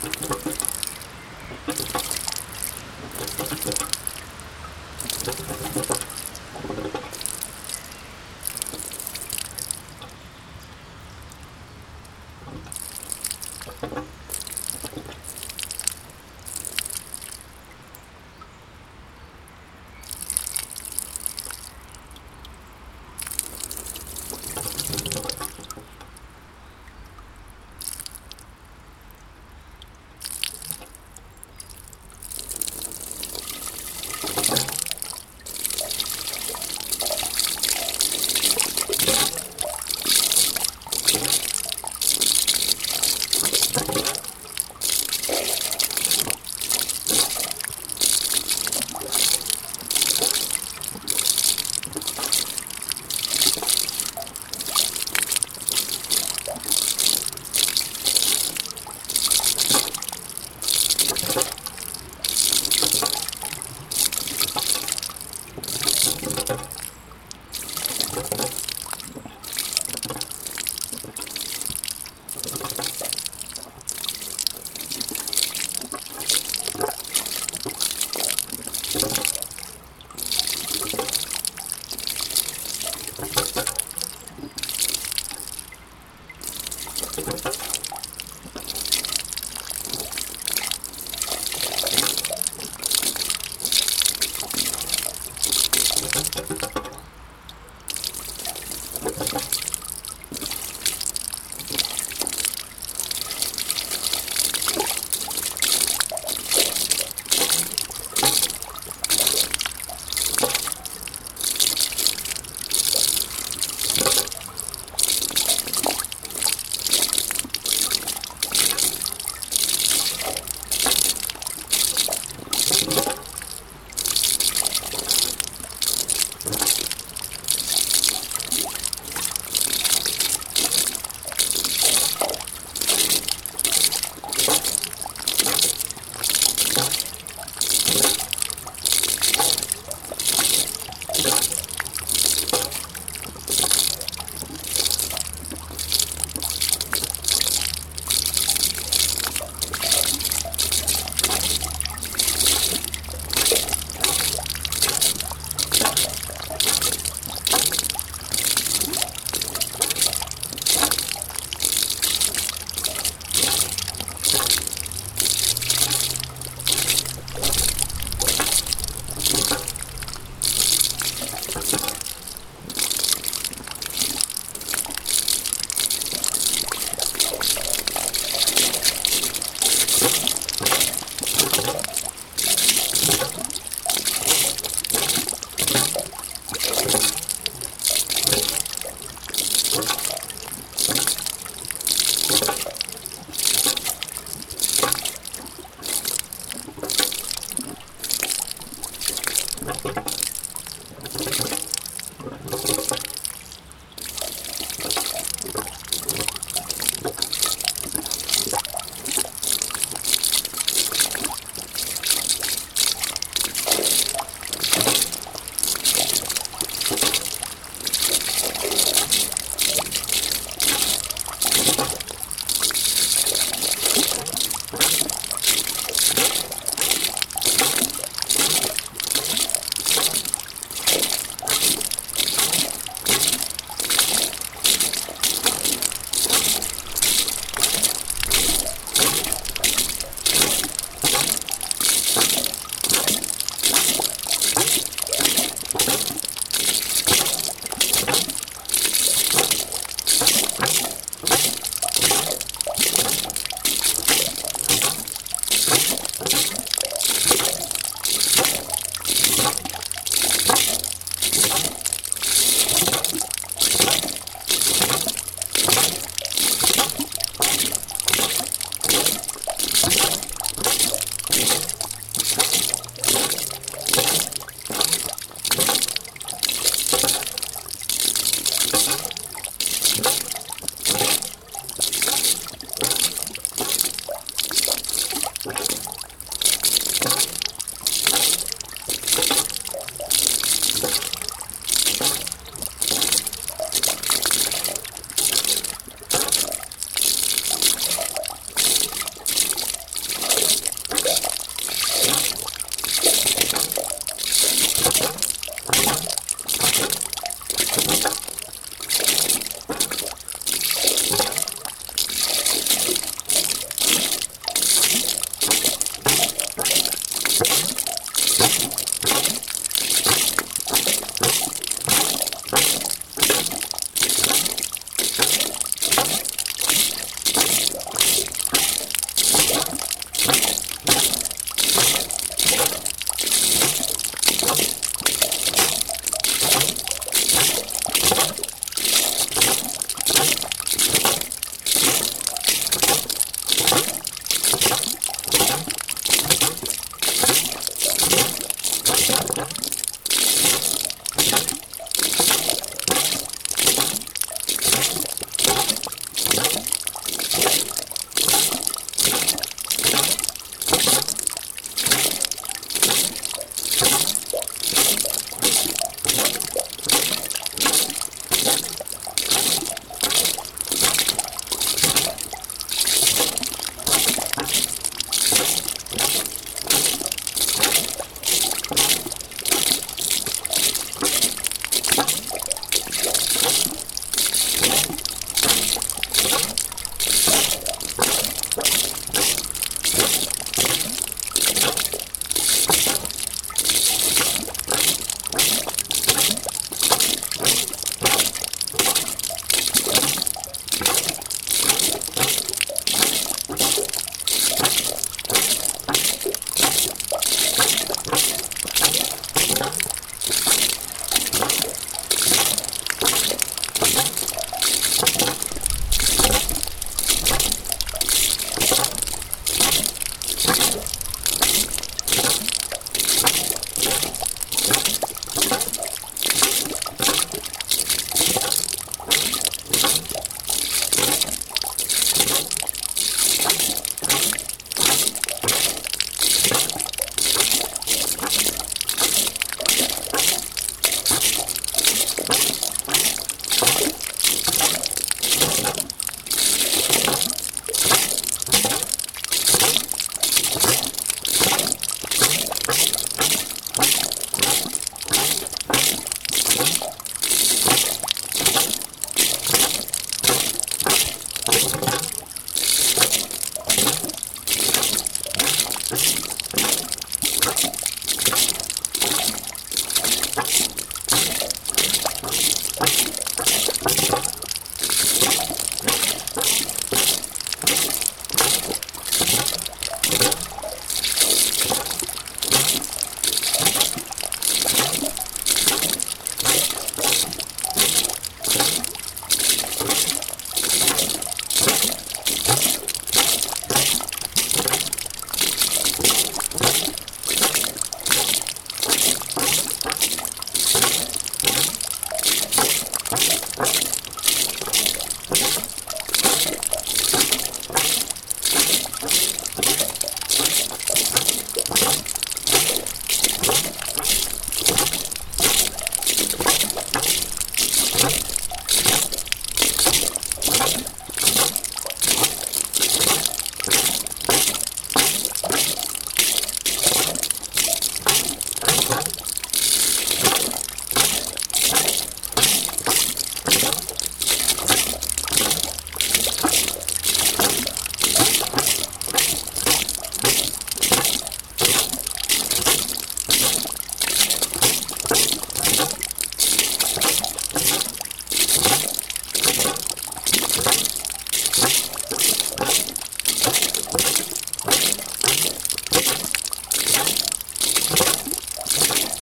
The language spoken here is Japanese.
Thank you. 있어?